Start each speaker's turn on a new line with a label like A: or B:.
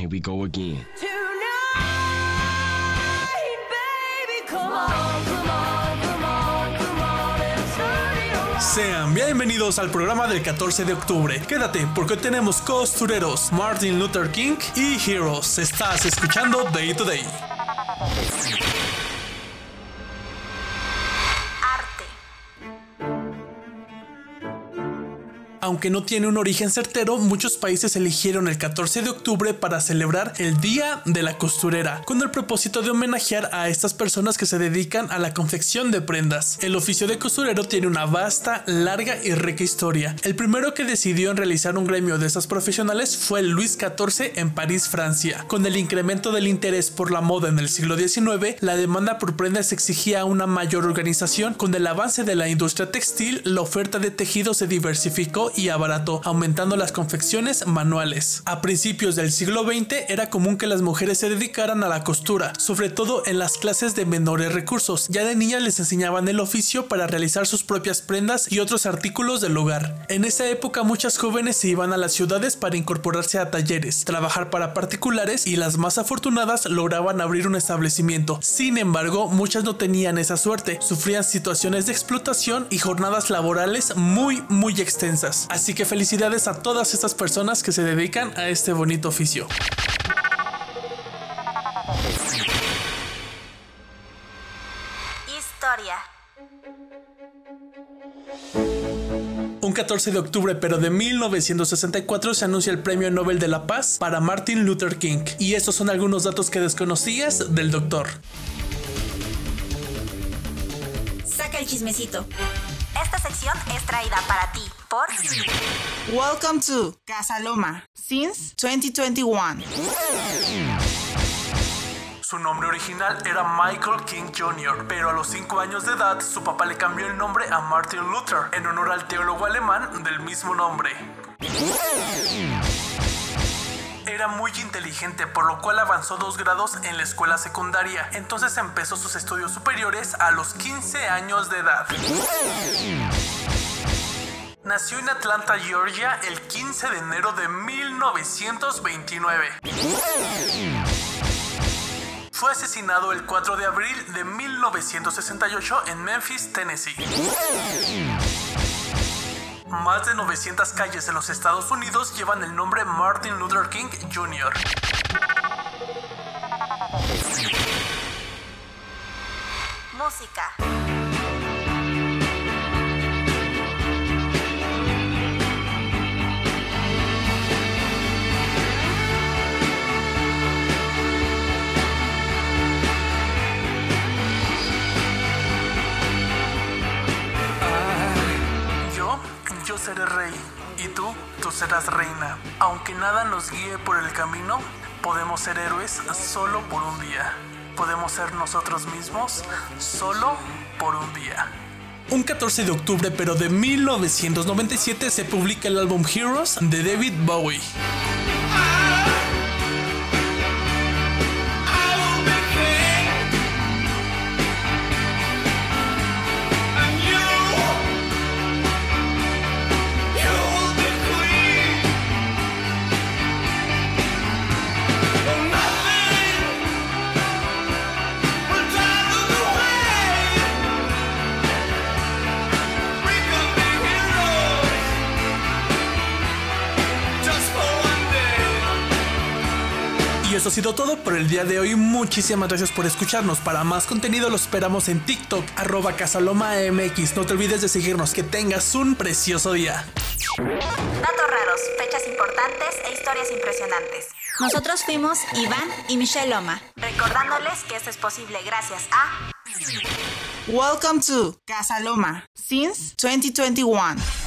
A: Here we go again.
B: Sean bienvenidos al programa del 14 de octubre. Quédate porque hoy tenemos costureros, Martin Luther King y Heroes. Estás escuchando Day to Day. Aunque no tiene un origen certero, muchos países eligieron el 14 de octubre para celebrar el Día de la Costurera, con el propósito de homenajear a estas personas que se dedican a la confección de prendas. El oficio de costurero tiene una vasta, larga y rica historia. El primero que decidió en realizar un gremio de estas profesionales fue Luis XIV en París, Francia. Con el incremento del interés por la moda en el siglo XIX, la demanda por prendas exigía una mayor organización. Con el avance de la industria textil, la oferta de tejidos se diversificó y abarató, aumentando las confecciones manuales. A principios del siglo XX era común que las mujeres se dedicaran a la costura, sobre todo en las clases de menores recursos. Ya de niñas les enseñaban el oficio para realizar sus propias prendas y otros artículos del hogar. En esa época muchas jóvenes se iban a las ciudades para incorporarse a talleres, trabajar para particulares y las más afortunadas lograban abrir un establecimiento. Sin embargo, muchas no tenían esa suerte, sufrían situaciones de explotación y jornadas laborales muy muy extensas. Así que felicidades a todas estas personas que se dedican a este bonito oficio.
C: Historia.
B: Un 14 de octubre pero de 1964 se anuncia el Premio Nobel de la Paz para Martin Luther King. Y estos son algunos datos que desconocías del doctor.
C: Saca el chismecito. Esta sección es traída para ti por
D: Welcome to Casa Loma since 2021.
B: Su nombre original era Michael King Jr., pero a los 5 años de edad su papá le cambió el nombre a Martin Luther en honor al teólogo alemán del mismo nombre. Era muy inteligente, por lo cual avanzó dos grados en la escuela secundaria. Entonces empezó sus estudios superiores a los 15 años de edad. Nació en Atlanta, Georgia, el 15 de enero de 1929. Fue asesinado el 4 de abril de 1968 en Memphis, Tennessee. Más de 900 calles en los Estados Unidos llevan el nombre Martin Luther King Jr.
C: música.
B: Rey, y tú, tú serás reina. Aunque nada nos guíe por el camino, podemos ser héroes solo por un día. Podemos ser nosotros mismos solo por un día. Un 14 de octubre, pero de 1997, se publica el álbum Heroes de David Bowie. Eso ha sido todo por el día de hoy. Muchísimas gracias por escucharnos. Para más contenido lo esperamos en TikTok, arroba casalomamx. No te olvides de seguirnos. Que tengas un precioso día.
C: Datos raros, fechas importantes e historias impresionantes. Nosotros fuimos Iván y Michelle Loma. Recordándoles que esto es posible gracias a
D: Welcome to Casa Loma since 2021.